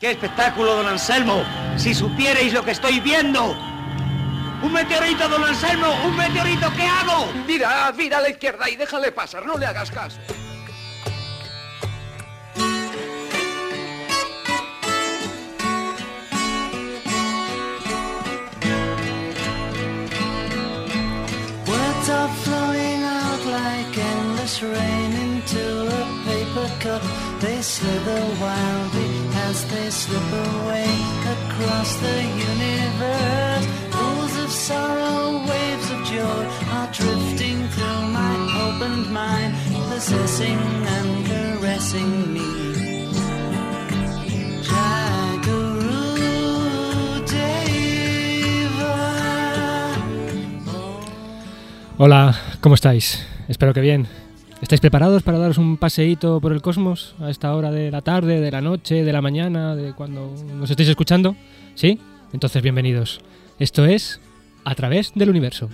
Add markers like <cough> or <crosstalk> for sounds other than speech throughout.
¡Qué espectáculo, don Anselmo! Si supierais lo que estoy viendo. ¡Un meteorito, don Anselmo! ¡Un meteorito! ¿Qué hago? Mira, mira a la izquierda y déjale pasar, no le hagas caso. Words are flowing out like endless rain into a paper cup. They slither wildly as they slip away across the universe. Pools of sorrow, waves of joy are drifting through my opened mind, possessing and caressing me. Hola, ¿cómo estáis? Espero que bien. ¿Estáis preparados para daros un paseíto por el cosmos a esta hora de la tarde, de la noche, de la mañana, de cuando nos estéis escuchando? ¿Sí? Entonces bienvenidos. Esto es A través del universo.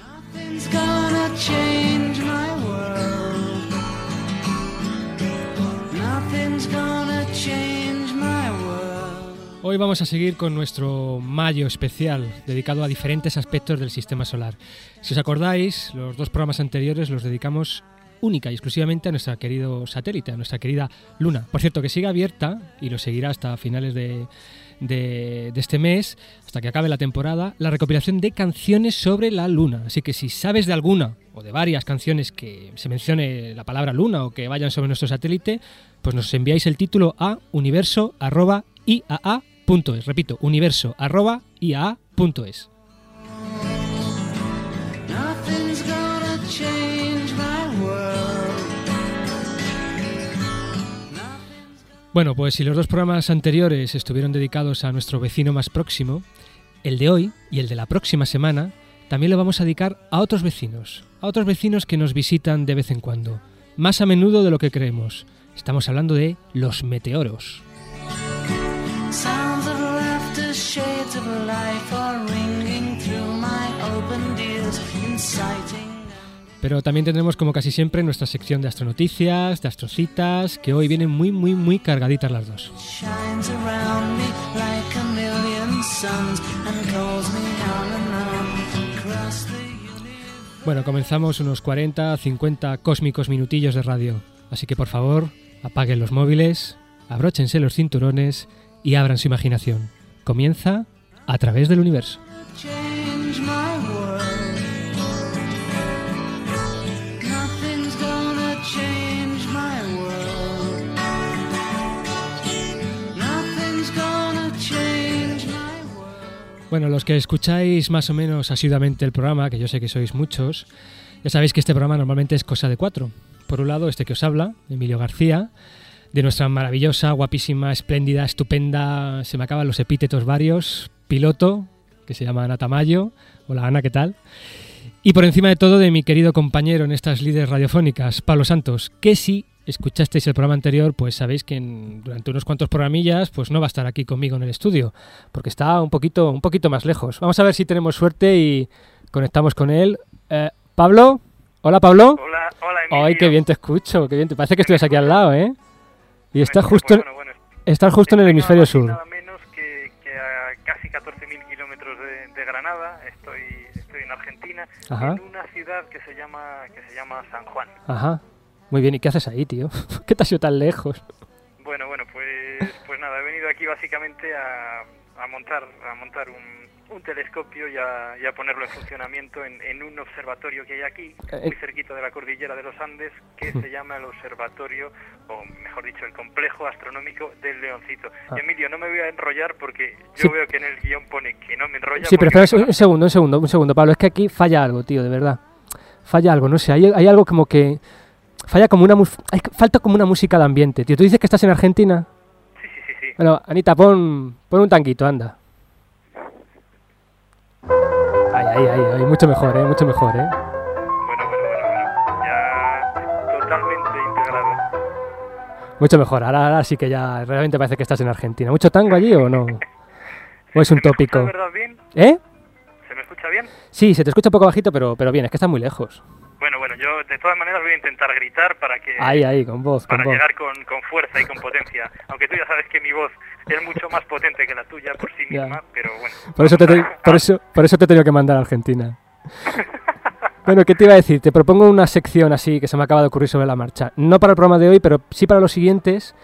Hoy vamos a seguir con nuestro mayo especial dedicado a diferentes aspectos del sistema solar. Si os acordáis, los dos programas anteriores los dedicamos única y exclusivamente a nuestro querido satélite, a nuestra querida Luna. Por cierto, que sigue abierta y lo seguirá hasta finales de, de- de este mes, hasta que acabe la temporada, la recopilación de canciones sobre la Luna. Así que si sabes de alguna o de varias canciones que se mencione la palabra Luna o que vayan sobre nuestro satélite, pues nos enviáis el título a universo.iaa.es. Repito, universo.iaa.es. Bueno, pues si los dos programas anteriores estuvieron dedicados a nuestro vecino más próximo, el de hoy y el de la próxima semana también lo vamos a dedicar a otros vecinos, a otros vecinos que nos visitan de vez en cuando, más a menudo de lo que creemos. Estamos hablando de los meteoros. Pero también tendremos como casi siempre nuestra sección de astronoticias, de astrocitas, que hoy vienen muy muy muy cargaditas las dos. Bueno, comenzamos unos 40, 50 cósmicos minutillos de radio. Así que por favor, apaguen los móviles, abróchense los cinturones y abran su imaginación. Comienza a través del universo. Bueno, los que escucháis más o menos asiduamente el programa, que yo sé que sois muchos, ya sabéis que este programa normalmente es cosa de cuatro. Por un lado, este que os habla, Emilio García, de nuestra maravillosa, guapísima, espléndida, estupenda, se me acaban los epítetos varios, piloto, que se llama Ana Tamayo. Hola Ana, ¿qué tal? Y por encima de todo de mi querido compañero en estas líderes radiofónicas, Pablo Santos, que si escuchasteis el programa anterior, pues sabéis que en- durante unos cuantos programillas pues no va a estar aquí conmigo en el estudio, porque está un poquito, un poquito más lejos. Vamos a ver si tenemos suerte y conectamos con él. Eh, Pablo, hola Pablo. Hola, hola Emilio. Ay, qué bien te escucho, qué bien. Te parece que estuvieras aquí al lado, ¿eh? Y Me estás justo, bueno, bueno, estás justo en el hemisferio nada sur. Nada menos que, que a casi 14.000 kilómetros de, de Granada. Estoy, estoy en Argentina, Ajá. en una ciudad que se llama que se llama San Juan. Ajá. Muy bien, ¿y qué haces ahí, tío? <laughs> ¿Qué te has ido tan lejos? Bueno, bueno, pues, pues nada, he venido aquí básicamente a, a montar, a montar un, un telescopio y a, y a ponerlo en funcionamiento en, en un observatorio que hay aquí, Eh, muy cerquita de la cordillera de los Andes, que se llama el Observatorio, o mejor dicho, el Complejo Astronómico del Leoncito. Ah. Emilio, no me voy a enrollar porque yo Sí. veo que en el guion pone que no me enrolla. Sí, pero espera un un segundo, un segundo, un segundo, Pablo. Es que aquí falla algo, tío, de verdad. Falla algo, no sé. Hay, hay algo como que. Falla como una. hay- falta como una música de ambiente, tío. ¿Tú dices que estás en Argentina? Sí, sí, sí, sí. Bueno, Anita, pon, pon un tanquito, anda. Ay, ay, ay, ay, mucho mejor, eh, mucho mejor, eh. Bueno, bueno, bueno, bueno. Ya totalmente integrado. Mucho mejor. Ahora, ahora sí que ya realmente parece que estás en Argentina. ¿Mucho tango allí o no? ¿O es un ¿Se me escucha tópico? bien? ¿Eh? ¿Se me escucha bien? Sí, se te escucha un poco bajito, pero, pero bien, es que está muy lejos. Yo de todas maneras voy a intentar gritar para que Ahí, ahí, con voz, con para llegar con, con fuerza y con potencia. Aunque tú ya sabes que mi voz es mucho más potente que la tuya por sí Ya. misma, pero bueno. Por eso, te, por, eso, por eso te he tenido que mandar a Argentina. <laughs> Bueno, ¿qué te iba a decir? Te propongo una sección así que se me acaba de ocurrir sobre la marcha. No para el programa de hoy, pero sí para los siguientes,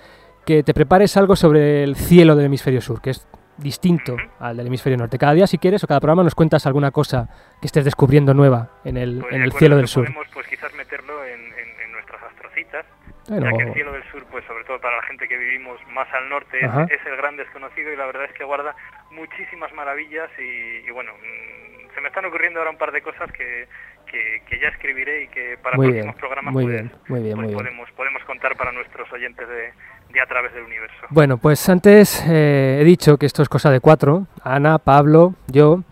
que te prepares algo sobre el cielo del hemisferio sur, que es distinto al del hemisferio norte. Cada día, si quieres, o cada programa nos cuentas alguna cosa que estés descubriendo nueva en el, pues en el cielo del sur. Podemos pues quizás meterlo en, en- en nuestras astrocitas, Bueno, ya que el cielo del sur, pues sobre todo para la gente que vivimos más al norte, es, el gran desconocido y la verdad es que guarda muchísimas maravillas y, y bueno, mm, se me están ocurriendo ahora un par de cosas que, que, que ya escribiré y que para Muy próximos bien, programas muy pues, bien, muy bien, pues muy bien. podemos, podemos contar para nuestros oyentes de, de A Través del Universo. Bueno, pues antes eh, he dicho que esto es cosa de cuatro. Ana, Pablo, yo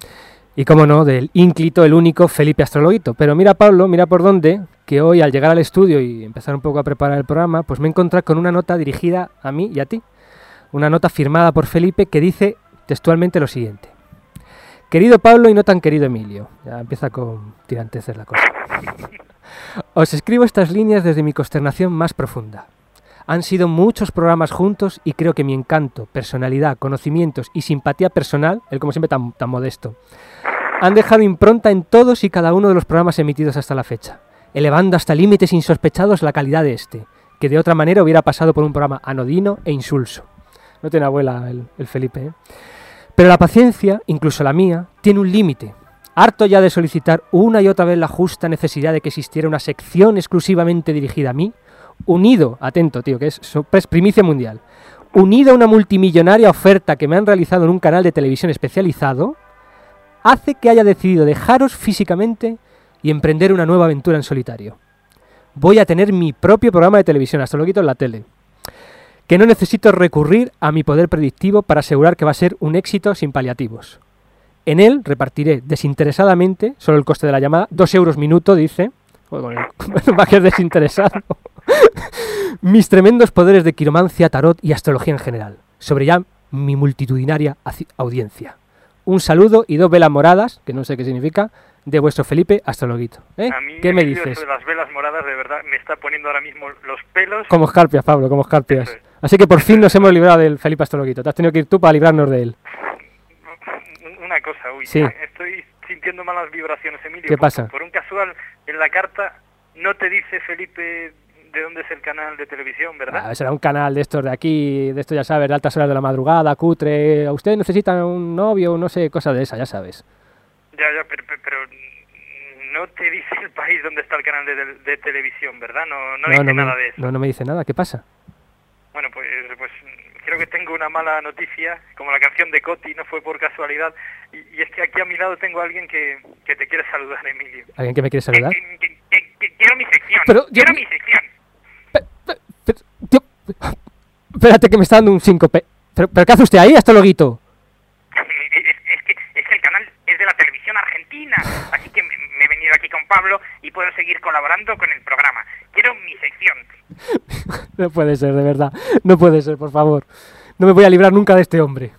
y, como no, del ínclito, el único Felipe Astrologuito. Pero mira, Pablo, mira por dónde, que hoy al llegar al estudio y empezar un poco a preparar el programa, pues me he encontrado con una nota dirigida a mí y a ti. Una nota firmada por Felipe que dice textualmente lo siguiente. Querido Pablo y no tan querido Emilio. Ya empieza con tiranteces la cosa. <laughs> Os escribo estas líneas desde mi consternación más profunda. Han sido muchos programas juntos y creo que mi encanto, personalidad, conocimientos y simpatía personal, él como siempre tan, tan modesto, han dejado impronta en todos y cada uno de los programas emitidos hasta la fecha, elevando hasta límites insospechados la calidad de este, que de otra manera hubiera pasado por un programa anodino e insulso. No tiene abuela el, el Felipe, ¿eh? Pero la paciencia, incluso la mía, tiene un límite. Harto ya de solicitar una y otra vez la justa necesidad de que existiera una sección exclusivamente dirigida a mí, unido, atento tío, que es primicia mundial, unido a una multimillonaria oferta que me han realizado en un canal de televisión especializado, hace que haya decidido dejaros físicamente y emprender una nueva aventura en solitario. Voy a tener mi propio programa de televisión, hasta lo quito en la tele, que no necesito recurrir a mi poder predictivo para asegurar que va a ser un éxito sin paliativos. En él repartiré desinteresadamente, solo el coste de la llamada, dos euros minuto, dice, va a ser desinteresado, mis tremendos poderes de quiromancia, tarot y astrología en general, sobre ya mi multitudinaria audiencia. Un saludo y dos velas moradas, que no sé qué significa, de vuestro Felipe Astrologuito. ¿eh? A mí ¿Qué me dices? de las velas moradas de verdad me está poniendo ahora mismo los pelos. Como escarpias, Pablo, como escarpias. Es. Así que por fin nos hemos librado del Felipe Astrologuito. Te has tenido que ir tú para librarnos de él. Una cosa, uy, Sí. estoy sintiendo malas vibraciones, Emilio. ¿Qué pasa? Por un casual, en la carta no te dice Felipe de dónde es el canal de televisión, ¿verdad? Ah, será un canal de estos de aquí, de esto ya sabes, de altas horas de la madrugada, cutre. ¿A usted necesita un novio? No sé, cosas de esa, ya sabes. Ya, ya, pero, pero- no te dice el país donde está el canal de, de- de televisión, ¿verdad? No, no, dice no, nada me, de eso. no, no me dice nada. ¿Qué pasa? Bueno, pues, pues creo que tengo una mala noticia, como la canción de Coti, no fue por casualidad, y, y es que aquí a mi lado tengo a alguien que, que te quiere saludar, Emilio. ¿Alguien que me quiere saludar? Que- que- quiero mi sección, Pero, quiero mío. mi sección. Tío, espérate que me está dando un síncope. ¿Pero, ¿Pero qué hace usted ahí, Astrologuito? Es, es que, es que el canal es de la televisión argentina, así que me, me he venido aquí con Pablo y puedo seguir colaborando con el programa. Quiero mi sección. <laughs> No puede ser, de verdad. No puede ser, por favor. No me voy a librar nunca de este hombre.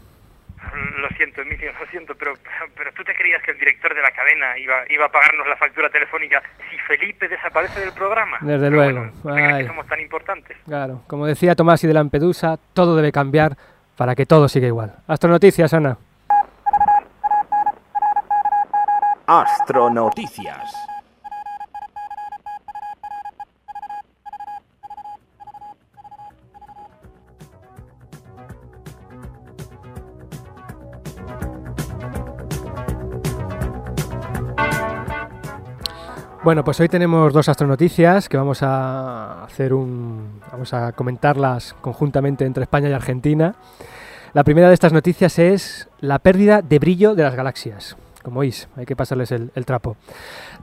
Lo siento, Emilio, lo siento, pero, pero tú te creías que el director de la cadena iba, iba a pagarnos la factura telefónica si Felipe desaparece del programa. Desde Pero luego. bueno, ¿tú te crees Ay. que somos tan importantes? Claro, como decía Tomás y de Lampedusa, todo debe cambiar para que todo siga igual. Astronoticias, Ana. Astronoticias. Bueno, pues hoy tenemos dos astronoticias que vamos a hacer un. vamos a comentarlas conjuntamente entre España y Argentina. La primera de estas noticias es la pérdida de brillo de las galaxias. Como veis, hay que pasarles el, trapo.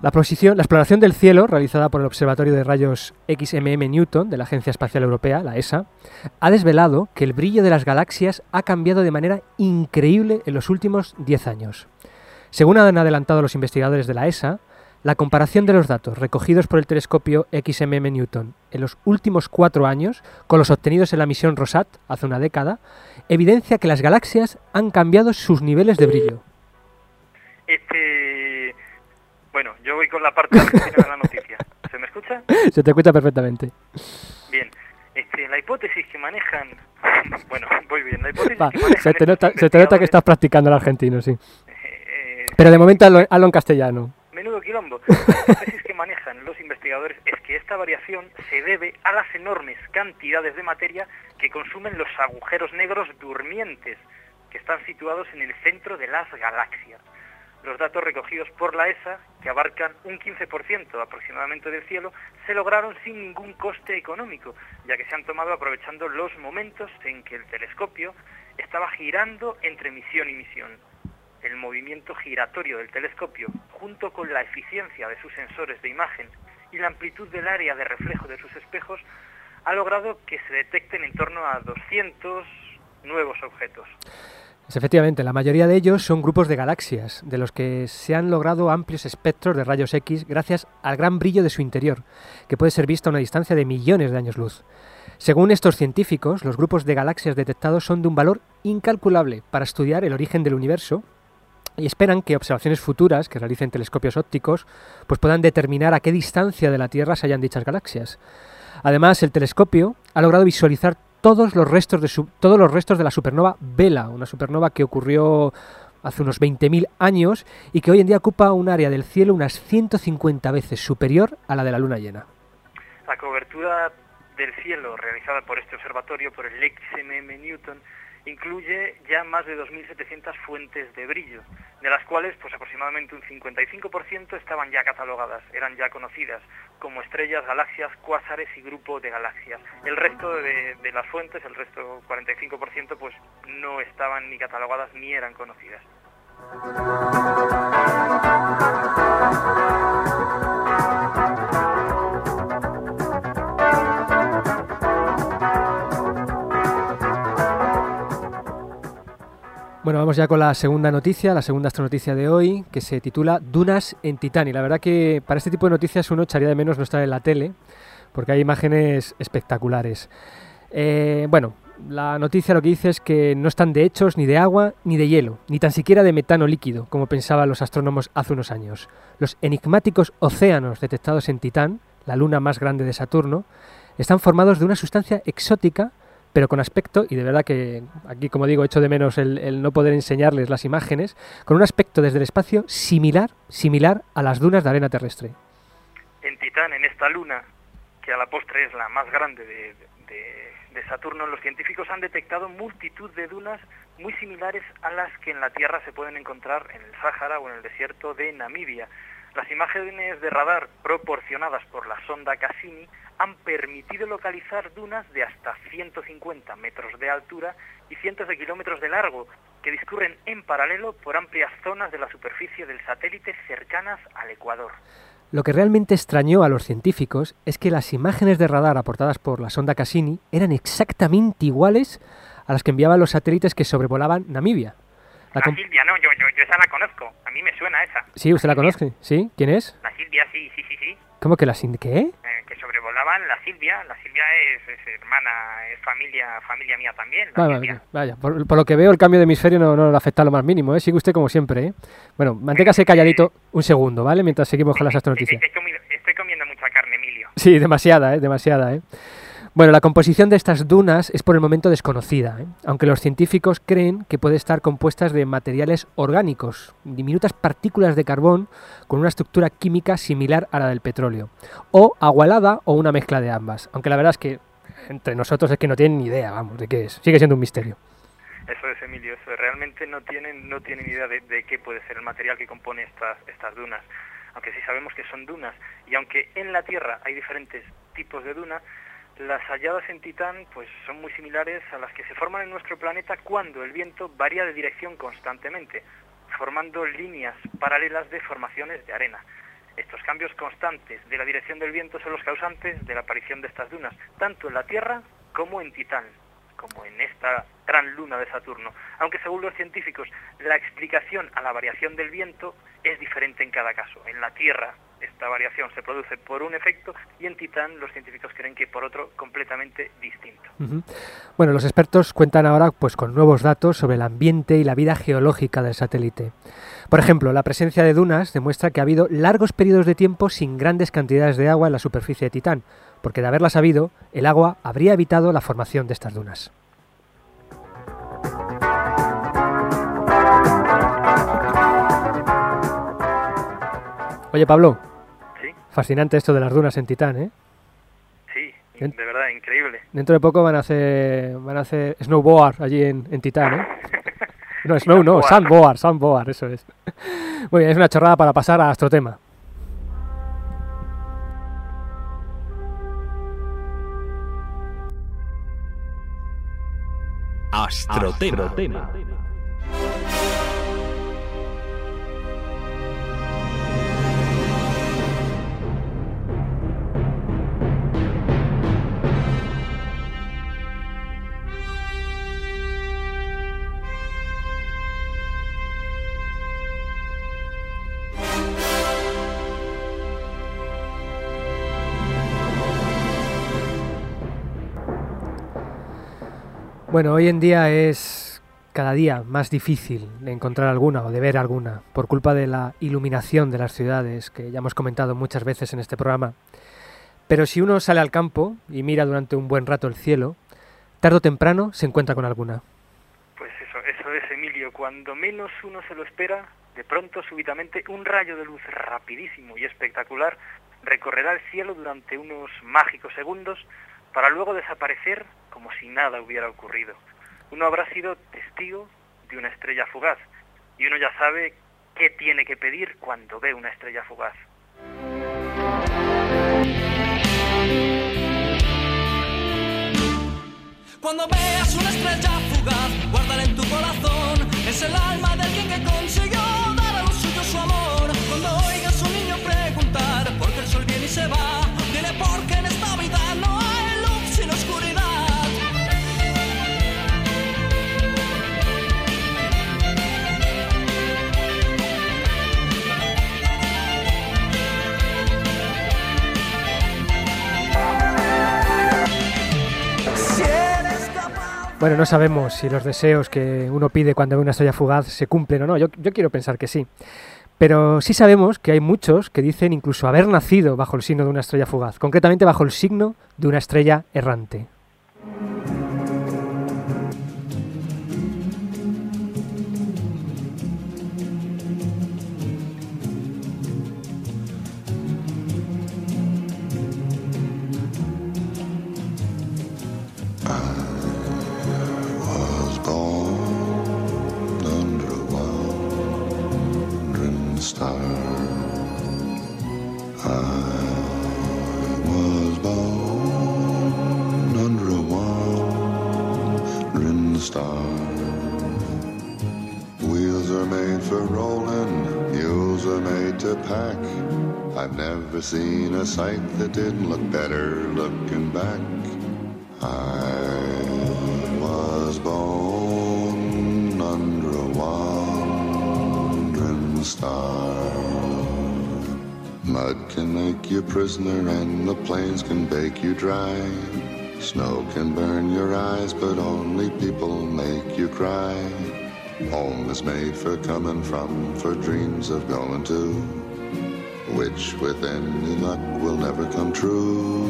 La, la exploración del cielo, realizada por el Observatorio de Rayos XMM Newton de la Agencia Espacial Europea, la ESA, ha desvelado que el brillo de las galaxias ha cambiado de manera increíble en los últimos 10 años. Según han adelantado los investigadores de la ESA, la comparación de los datos recogidos por el telescopio XMM Newton en los últimos cuatro años con los obtenidos en la misión Rosat hace una década evidencia que las galaxias han cambiado sus niveles de brillo. Este... Bueno, yo voy con la parte de la noticia. ¿Se me escucha? <laughs> Se te escucha perfectamente. Bien. Este, la hipótesis que manejan... <laughs> Bueno, voy bien. La hipótesis Va, que manejan se, te nota, se te nota que estás practicando el argentino, sí. eh, Pero de momento hazlo, hazlo en castellano. Menudo quilombo. <laughs> La hipótesis que manejan los investigadores es que esta variación se debe a las enormes cantidades de materia que consumen los agujeros negros durmientes, que están situados en el centro de las galaxias. Los datos recogidos por la ESA, que abarcan un 15% aproximadamente del cielo, se lograron sin ningún coste económico, ya que se han tomado aprovechando los momentos en que el telescopio estaba girando entre misión y misión. El movimiento giratorio del telescopio, junto con la eficiencia de sus sensores de imagen y la amplitud del área de reflejo de sus espejos, ha logrado que se detecten en torno a 200 nuevos objetos. Pues efectivamente, la mayoría de ellos son grupos de galaxias, de los que se han logrado amplios espectros de rayos X gracias al gran brillo de su interior, que puede ser visto a una distancia de millones de años luz. Según estos científicos, los grupos de galaxias detectados son de un valor incalculable para estudiar el origen del universo y esperan que observaciones futuras que realicen telescopios ópticos pues puedan determinar a qué distancia de la Tierra se hallan dichas galaxias. Además, el telescopio ha logrado visualizar todos los restos de su- todos los restos de la supernova Vela, una supernova que ocurrió hace unos 20.000 años y que hoy en día ocupa un área del cielo unas 150 veces superior a la de la luna llena. La cobertura del cielo realizada por este observatorio, por el XMM Newton, incluye ya más de 2.700 fuentes de brillo, de las cuales pues aproximadamente un 55% estaban ya catalogadas, eran ya conocidas como estrellas, galaxias, cuásares y grupo de galaxias. El resto de, de las fuentes, el resto 45%, pues no estaban ni catalogadas ni eran conocidas. Vamos ya con la segunda noticia, la segunda astronoticia de hoy, que se titula Dunas en Titán. Y la verdad que para este tipo de noticias uno echaría de menos no estar en la tele, porque hay imágenes espectaculares. Eh, bueno, la noticia lo que dice es que no están de hechos ni de agua ni de hielo, ni tan siquiera de metano líquido, como pensaban los astrónomos hace unos años. Los enigmáticos océanos detectados en Titán, la luna más grande de Saturno, están formados de una sustancia exótica pero con aspecto, y de verdad que aquí, como digo, echo de menos el, no poder enseñarles las imágenes, con un aspecto desde el espacio similar, similar a las dunas de arena terrestre. En Titán, en esta luna, que a la postre es la más grande de, de- de Saturno, los científicos han detectado multitud de dunas muy similares a las que en la Tierra se pueden encontrar en el Sáhara o en el desierto de Namibia. Las imágenes de radar proporcionadas por la sonda Cassini han permitido localizar dunas de hasta 150 metros de altura y cientos de kilómetros de largo, que discurren en paralelo por amplias zonas de la superficie del satélite cercanas al Ecuador. Lo que realmente extrañó a los científicos es que las imágenes de radar aportadas por la sonda Cassini eran exactamente iguales a las que enviaban los satélites que sobrevolaban Namibia. La Silvia, no, yo, yo, yo esa la conozco. A mí me suena esa. sí, ¿usted la conoce? ¿Sí? ¿Quién es? La Silvia, sí, sí, sí, sí. ¿Cómo que la sin... ¿Qué? Eh, que sobrevolaban la Silvia. La Silvia es, es hermana, es familia, familia mía también. La Vaya, Silvia. vaya, por, por lo que veo el cambio de hemisferio no, no le afecta lo más mínimo, ¿eh? Sigue usted como siempre, ¿eh? Bueno, manténgase calladito un segundo, ¿vale? Mientras seguimos con las astronoticias. Estoy comiendo mucha carne, Emilio. Sí, demasiada, ¿eh? Demasiada, ¿eh? Bueno, la composición de estas dunas es por el momento desconocida, ¿eh? aunque los científicos creen que puede estar compuestas de materiales orgánicos, diminutas partículas de carbón con una estructura química similar a la del petróleo, o agua helada o una mezcla de ambas, aunque la verdad es que entre nosotros es que no tienen ni idea, vamos, de qué es, sigue siendo un misterio. Eso es, Emilio, eso es. realmente no tienen, no tienen idea de, de qué puede ser el material que compone estas, estas dunas. Aunque sí sabemos que son dunas, y aunque en la Tierra hay diferentes tipos de duna, las halladas en Titán pues son muy similares a las que se forman en nuestro planeta cuando el viento varía de dirección constantemente, formando líneas paralelas de formaciones de arena. Estos cambios constantes de la dirección del viento son los causantes de la aparición de estas dunas, tanto en la Tierra como en Titán, como en esta gran luna de Saturno. Aunque según los científicos, la explicación a la variación del viento es diferente en cada caso. En la Tierra esta variación se produce por un efecto y en Titán los científicos creen que por otro completamente distinto. Bueno, los expertos cuentan ahora pues con nuevos datos sobre el ambiente y la vida geológica del satélite. Por ejemplo, la presencia de dunas demuestra que ha habido largos periodos de tiempo sin grandes cantidades de agua en la superficie de Titán, porque de haberlas habido, el agua habría evitado la formación de estas dunas. Oye, Pablo, fascinante esto de las dunas en Titán, ¿eh? sí, de verdad, increíble. Dentro de poco van a hacer, van a hacer snowboard allí en, en Titán, ¿eh? <laughs> No, snow no, Sandboard. sandboard, eso es. <laughs> Muy bien, es una chorrada para pasar a Astrotema. Astrotema. Bueno, hoy en día es cada día más difícil de encontrar alguna o de ver alguna por culpa de la iluminación de las ciudades que ya hemos comentado muchas veces en este programa. Pero si uno sale al campo y mira durante un buen rato el cielo, tarde o temprano se encuentra con alguna. Pues eso, eso es Emilio. Cuando menos uno se lo espera, de pronto, súbitamente, un rayo de luz rapidísimo y espectacular recorrerá el cielo durante unos mágicos segundos para luego desaparecer como si nada hubiera ocurrido. Uno habrá sido testigo de una estrella fugaz y uno ya sabe qué tiene que pedir cuando ve una estrella fugaz. Cuando veas una estrella fugaz, guárdala en tu corazón. Es el alma de alguien que consiguió Bueno, no sabemos si los deseos que uno pide cuando ve una estrella fugaz se cumplen o no. Yo, yo quiero pensar que sí. Pero sí sabemos que hay muchos que dicen incluso haber nacido bajo el signo de una estrella fugaz, concretamente bajo el signo de una estrella errante. To pack. I've never seen a sight that didn't look better looking back. I was born under a wandering star. Mud can make you prisoner and the plains can bake you dry. Snow can burn your eyes, but only people make you cry. Home is made for coming from, for dreams of going to, which with any luck will never come true.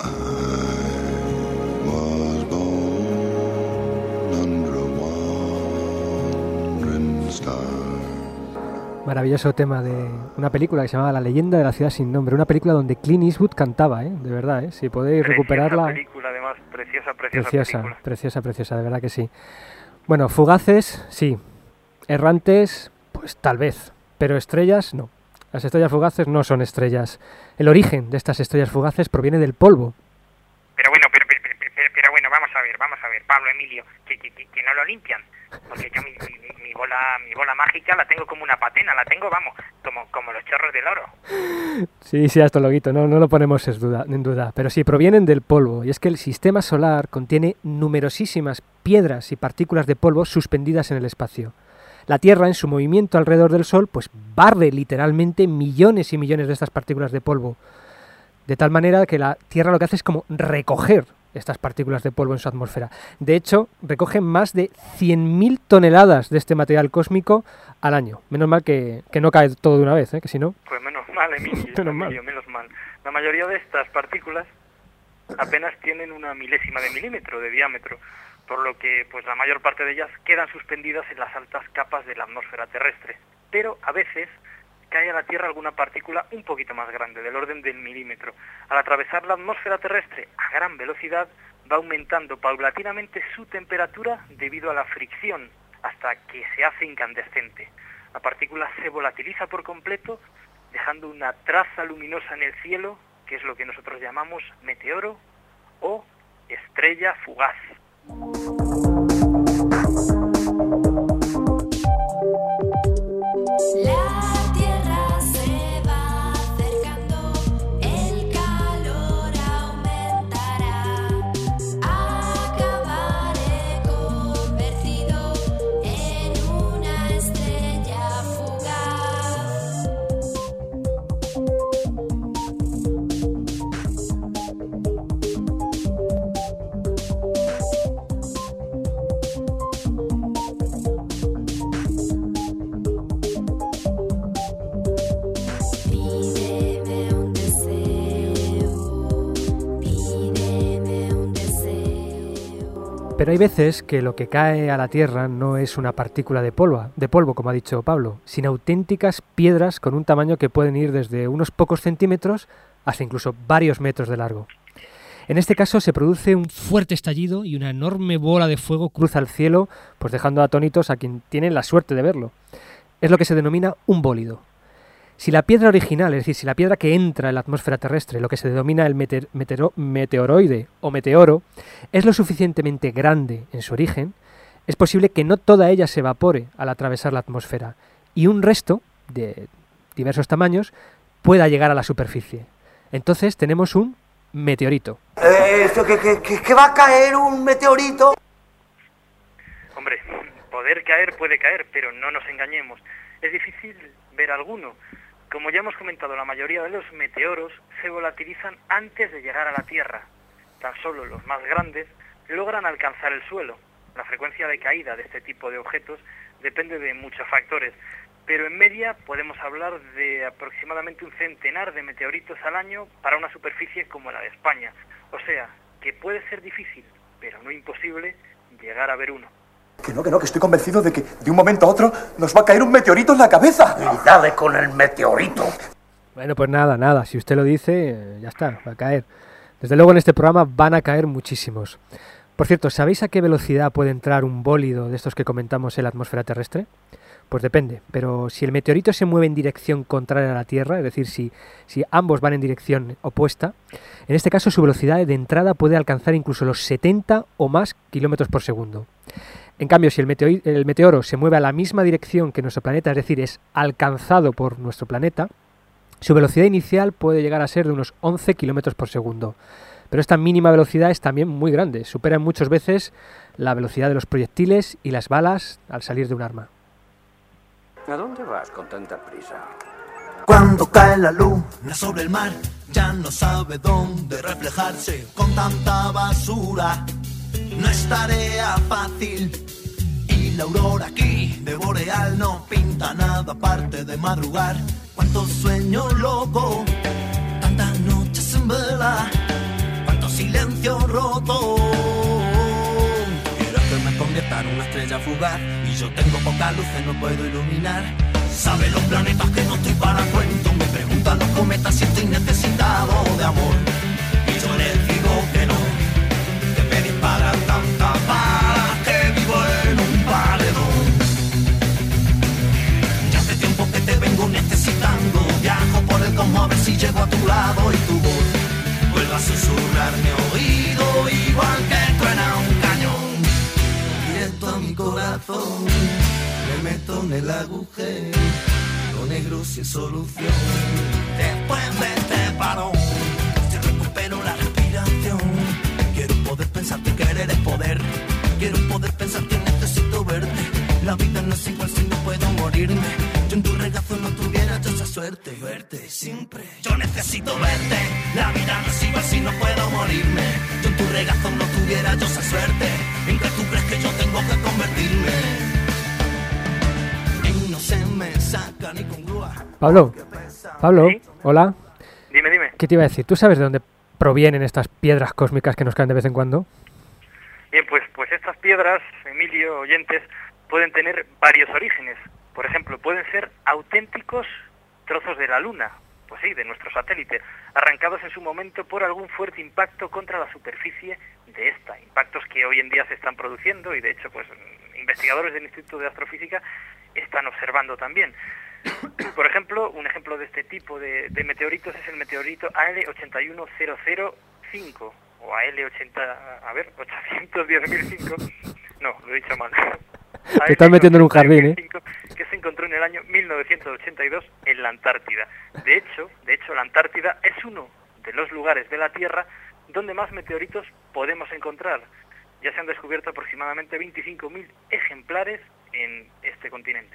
I was born under a wandering star. Maravilloso tema de una película que se llamaba La leyenda de la ciudad sin nombre, una película donde Clint Eastwood cantaba, ¿eh? de verdad, ¿eh? si podéis Preciosa recuperarla. película, además, preciosa, preciosa, Preciosa, película. preciosa, preciosa, de verdad que sí. Bueno, fugaces, sí. Errantes, pues tal vez. Pero estrellas, no. Las estrellas fugaces no son estrellas. El origen de estas estrellas fugaces proviene del polvo. Pero bueno, pero, pero, pero, bueno, vamos a ver, vamos a ver, Pablo, Emilio, que, que- que no lo limpian. Porque yo mi, mi- bola mi bola mágica la tengo como una patena, la tengo, vamos, como, como los chorros del oro. Sí, sí, hasta loguito, no, no lo ponemos en duda, en duda. Pero sí, provienen del polvo. Y es que el sistema solar contiene numerosísimas piedras y partículas de polvo suspendidas en el espacio. La Tierra, en su movimiento alrededor del Sol, pues barre literalmente millones y millones de estas partículas de polvo. De tal manera que la Tierra lo que hace es como recoger estas partículas de polvo en su atmósfera. De hecho, recoge más de 100.000 toneladas de este material cósmico al año. Menos mal que, que no cae todo de una vez, ¿eh? que si no... Pues menos mal, Emilio, <laughs> Menos mal. Menos mal. La mayoría de estas partículas apenas tienen una milésima de milímetro de diámetro, por lo que pues la mayor parte de ellas quedan suspendidas en las altas capas de la atmósfera terrestre. Pero a veces cae a la Tierra alguna partícula un poquito más grande, del orden del milímetro. Al atravesar la atmósfera terrestre a gran velocidad, va aumentando paulatinamente su temperatura debido a la fricción, hasta que se hace incandescente. La partícula se volatiliza por completo, dejando una traza luminosa en el cielo, que es lo que nosotros llamamos meteoro o estrella fugaz. Pero hay veces que lo que cae a la Tierra no es una partícula de polvo, de polvo, como ha dicho Pablo, sino auténticas piedras con un tamaño que pueden ir desde unos pocos centímetros hasta incluso varios metros de largo. En este caso se produce un fuerte estallido y una enorme bola de fuego cruza el cielo, pues dejando atónitos a quien tiene la suerte de verlo. Es lo que se denomina un bólido. Si la piedra original, es decir, si la piedra que entra en la atmósfera terrestre, lo que se denomina el meteor- meteoro- meteoroide o meteoro, es lo suficientemente grande en su origen, es posible que no toda ella se evapore al atravesar la atmósfera y un resto, de diversos tamaños, pueda llegar a la superficie. Entonces tenemos un meteorito. Eh, esto, que, que, que- que va a caer un meteorito. Hombre, poder caer puede caer, pero no nos engañemos. Es difícil ver alguno. Como ya hemos comentado, la mayoría de los meteoros se volatilizan antes de llegar a la Tierra. Tan solo los más grandes logran alcanzar el suelo. La frecuencia de caída de este tipo de objetos depende de muchos factores, pero en media podemos hablar de aproximadamente un centenar de meteoritos al año para una superficie como la de España. O sea, que puede ser difícil, pero no imposible, llegar a ver uno. Que no, que no, que estoy convencido de que de un momento a otro nos va a caer un meteorito en la cabeza. Y dale con el meteorito. Bueno, pues nada, nada, si usted lo dice, eh, ya está, va a caer. Desde luego en este programa van a caer muchísimos. Por cierto, ¿sabéis a qué velocidad puede entrar un bólido de estos que comentamos en la atmósfera terrestre? Pues depende, pero si el meteorito se mueve en dirección contraria a la Tierra, es decir, si, si ambos van en dirección opuesta, en este caso su velocidad de entrada puede alcanzar incluso los 70 o más kilómetros por segundo. En cambio, si el, meteoro se mueve a la misma dirección que nuestro planeta, es decir, es alcanzado por nuestro planeta, su velocidad inicial puede llegar a ser de unos 11 kilómetros por segundo. Pero esta mínima velocidad es también muy grande, supera muchas veces la velocidad de los proyectiles y las balas al salir de un arma. ¿A dónde vas con tanta prisa? Cuando cae la luna sobre el mar, ya no sabe dónde reflejarse con tanta basura. No es tarea fácil. Y la aurora aquí de Boreal no pinta nada aparte de madrugar. Cuánto sueño loco, tantas noches en vela, cuánto silencio roto. Quiero que me convierta en una estrella fugaz y yo tengo pocas luces, no puedo iluminar. Sabe los planetas que no estoy para cuento, me preguntan los cometas si estoy necesitado de amor. Y yo si llego a tu lado y tu voz vuelva a susurrar mi oído igual que truena un cañón. Directo a mi corazón me meto en el agujero lo negro sin solución después de este parón si recupero la respiración. Quiero poder pensar que querer es poder. Quiero poder pensar que necesito verte. La vida no es igual si no suerte, verte siempre. Yo necesito verte, la vida no es igual si no puedo morirme. Yo en tu regazo no tuviera yo esa suerte, en que tú crees que yo tengo que convertirme. Y no se me saca ni con grúa. Pablo, Pablo, ¿Sí? hola. Dime, dime. ¿Qué te iba a decir? ¿Tú sabes de dónde provienen estas piedras cósmicas que nos caen de vez en cuando? Bien, pues, pues estas piedras, Emilio, oyentes, pueden tener varios orígenes. Por ejemplo, pueden ser auténticos trozos de la Luna, pues sí, de nuestro satélite, arrancados en su momento por algún fuerte impacto contra la superficie de esta. Impactos que hoy en día se están produciendo y de hecho, pues investigadores del Instituto de Astrofísica están observando también. <coughs> Por ejemplo, un ejemplo de este tipo de, de meteoritos es el meteorito AL81005 o AL80, a ver, 810.005. No, lo he dicho mal. <laughs> Te estás metiendo en un jardín, ¿eh? Que encontró en el año 1982 en la Antártida. De hecho, de hecho, la Antártida es uno de los lugares de la Tierra donde más meteoritos podemos encontrar. Ya se han descubierto aproximadamente 25.000 ejemplares en este continente.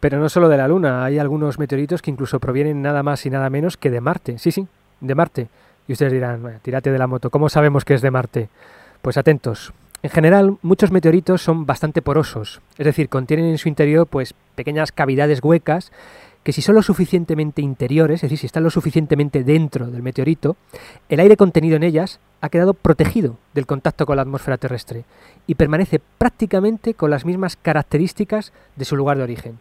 Pero no solo de la Luna, hay algunos meteoritos que incluso provienen nada más y nada menos que de Marte. Sí, sí, de Marte. Y ustedes dirán, "Bueno, tírate de la moto, ¿cómo sabemos que es de Marte? Pues atentos. En general, muchos meteoritos son bastante porosos, es decir, contienen en su interior pues pequeñas cavidades huecas que si son lo suficientemente interiores, es decir, si están lo suficientemente dentro del meteorito, el aire contenido en ellas ha quedado protegido del contacto con la atmósfera terrestre y permanece prácticamente con las mismas características de su lugar de origen.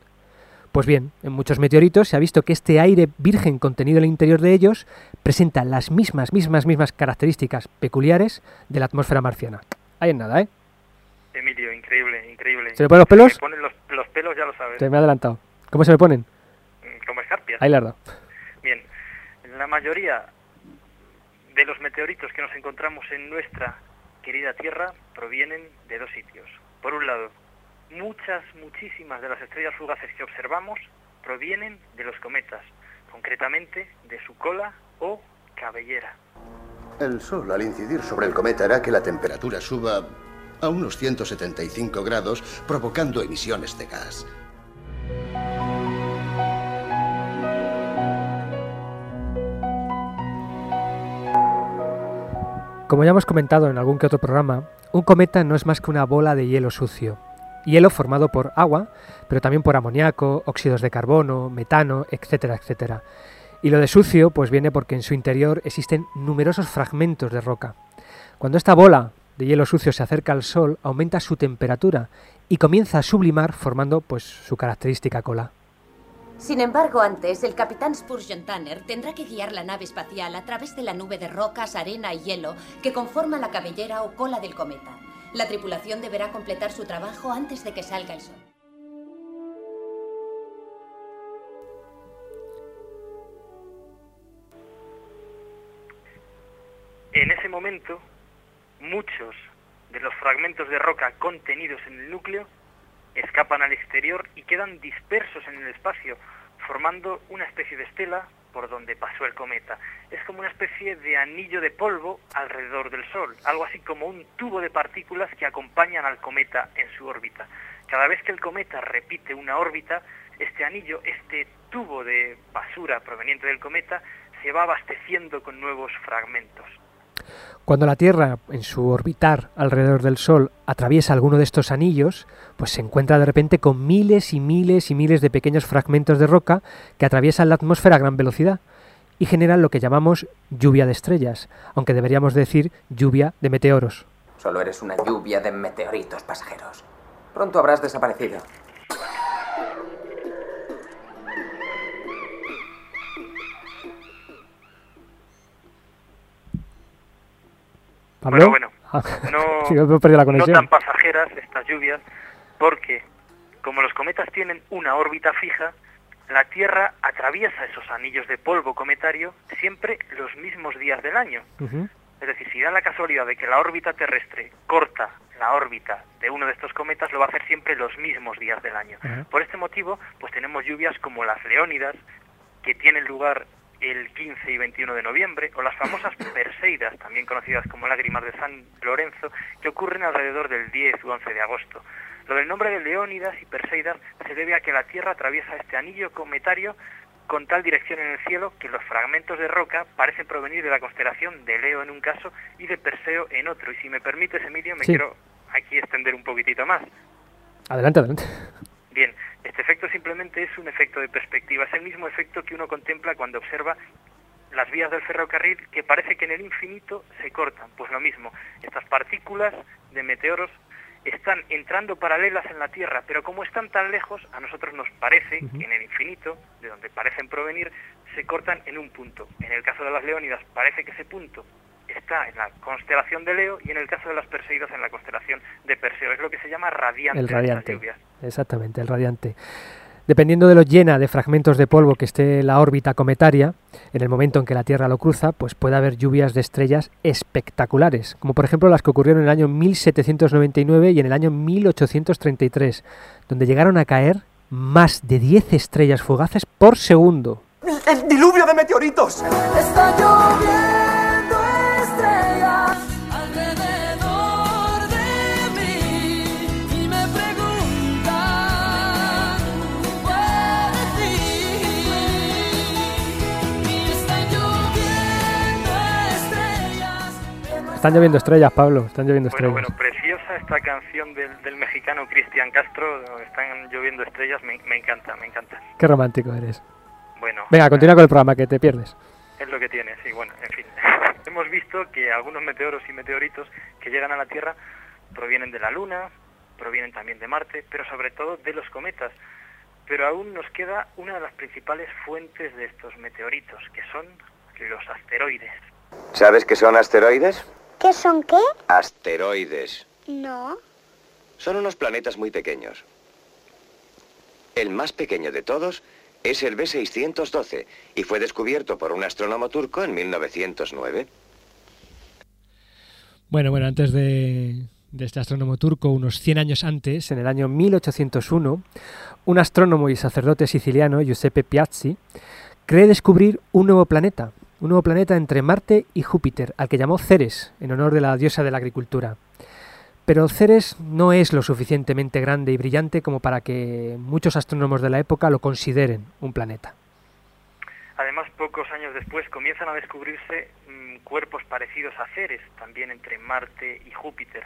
Pues bien, en muchos meteoritos se ha visto que este aire virgen contenido en el interior de ellos presenta las mismas, mismas, mismas características peculiares de la atmósfera marciana. Ahí en nada, ¿eh? Emilio, increíble, increíble. ¿Se me ponen los pelos? Se me ponen los, los pelos, ya lo sabes. Se me ha adelantado. ¿Cómo se me ponen? Mm, Como escarpias. Ahí la dado. Bien, la mayoría de los meteoritos que nos encontramos en nuestra querida Tierra provienen de dos sitios. Por un lado, muchas, muchísimas de las estrellas fugaces que observamos provienen de los cometas, concretamente de su cola o cabellera. El Sol, al incidir sobre el cometa, hará que la temperatura suba a unos 175 grados, provocando emisiones de gas. Como ya hemos comentado en algún que otro programa, un cometa no es más que una bola de hielo sucio. Hielo formado por agua, pero también por amoníaco, óxidos de carbono, metano, etcétera, etcétera. Y lo de sucio pues viene porque en su interior existen numerosos fragmentos de roca. Cuando esta bola de hielo sucio se acerca al Sol, aumenta su temperatura y comienza a sublimar formando pues su característica cola. Sin embargo, antes, el capitán Spurgeon Tanner tendrá que guiar la nave espacial a través de la nube de rocas, arena y hielo que conforma la cabellera o cola del cometa. La tripulación deberá completar su trabajo antes de que salga el sol. En ese momento, muchos de los fragmentos de roca contenidos en el núcleo escapan al exterior y quedan dispersos en el espacio, formando una especie de estela por donde pasó el cometa. Es como una especie de anillo de polvo alrededor del Sol, algo así como un tubo de partículas que acompañan al cometa en su órbita. Cada vez que el cometa repite una órbita, este anillo, este tubo de basura proveniente del cometa, se va abasteciendo con nuevos fragmentos. Cuando la Tierra, en su orbitar alrededor del Sol, atraviesa alguno de estos anillos, pues se encuentra de repente con miles y miles y miles de pequeños fragmentos de roca que atraviesan la atmósfera a gran velocidad y generan lo que llamamos lluvia de estrellas, aunque deberíamos decir lluvia de meteoros. Solo eres una lluvia de meteoritos pasajeros. Pronto habrás desaparecido. ¿Pablo? Bueno, Ah, No, <laughs> sí, la no tan pasajeras estas lluvias, porque como los cometas tienen una órbita fija, la Tierra atraviesa esos anillos de polvo cometario siempre los mismos días del año. Es decir, si da la casualidad de que la órbita terrestre corta la órbita de uno de estos cometas, lo va a hacer siempre los mismos días del año. Por este motivo, pues tenemos lluvias como las Leónidas, que tienen lugar el 15 y 21 de noviembre, o las famosas <laughs> Perseidas, también conocidas como lágrimas de San Lorenzo, que ocurren alrededor del 10 u 11 de agosto. Lo del nombre de Leónidas y Perseidas se debe a que la Tierra atraviesa este anillo cometario con tal dirección en el cielo que los fragmentos de roca parecen provenir de la constelación de Leo en un caso y de Perseo en otro. Y si me permites, Emilio, me Sí. quiero aquí extender un poquitito más. Adelante, adelante. Bien, este efecto simplemente es un efecto de perspectiva, es el mismo efecto que uno contempla cuando observa las vías del ferrocarril que parece que en el infinito se cortan. Pues lo mismo, estas partículas de meteoros están entrando paralelas en la Tierra, pero como están tan lejos, a nosotros nos parece que en el infinito, de donde parecen provenir, se cortan en un punto. En el caso de las Leónidas parece que ese punto está en la constelación de Leo y en el caso de las Perseidas en la constelación de Perseo. Es lo que se llama radiante. El radiante. lluvias. Exactamente, el radiante. Dependiendo de lo llena de fragmentos de polvo que esté la órbita cometaria, en el momento en que la Tierra lo cruza, pues puede haber lluvias de estrellas espectaculares, como por ejemplo las que ocurrieron en el año 1799 y en el año 1833, donde llegaron a caer más de 10 estrellas fugaces por segundo. ¡El diluvio de meteoritos! Está lloviendo están lloviendo estrellas. Están lloviendo estrellas, Pablo, están lloviendo estrellas. bueno, preciosa esta canción del, del mexicano Cristian Castro, Están lloviendo estrellas, me, me encanta, me encanta. Qué romántico eres. Bueno, Venga, continúa con el programa, que te pierdes. es lo que tiene, sí, bueno, en fin. Hemos visto que algunos meteoros y meteoritos que llegan a la Tierra provienen de la Luna, provienen también de Marte, pero sobre todo de los cometas. Pero aún nos queda una de las principales fuentes de estos meteoritos, que son los asteroides. ¿Sabes qué son asteroides? ¿Qué son qué? Asteroides. No. Son unos planetas muy pequeños. El más pequeño de todos es el B612 y fue descubierto por un astrónomo turco en 1909. Bueno, bueno, antes de, de este astrónomo turco, unos 100 años antes, en el año 1801, un astrónomo y sacerdote siciliano, Giuseppe Piazzi, cree descubrir un nuevo planeta, un nuevo planeta entre Marte y Júpiter, al que llamó Ceres, en honor de la diosa de la agricultura. Pero Ceres no es lo suficientemente grande y brillante como para que muchos astrónomos de la época lo consideren un planeta. Además, pocos años después comienzan a descubrirse cuerpos parecidos a Ceres, también entre Marte y Júpiter,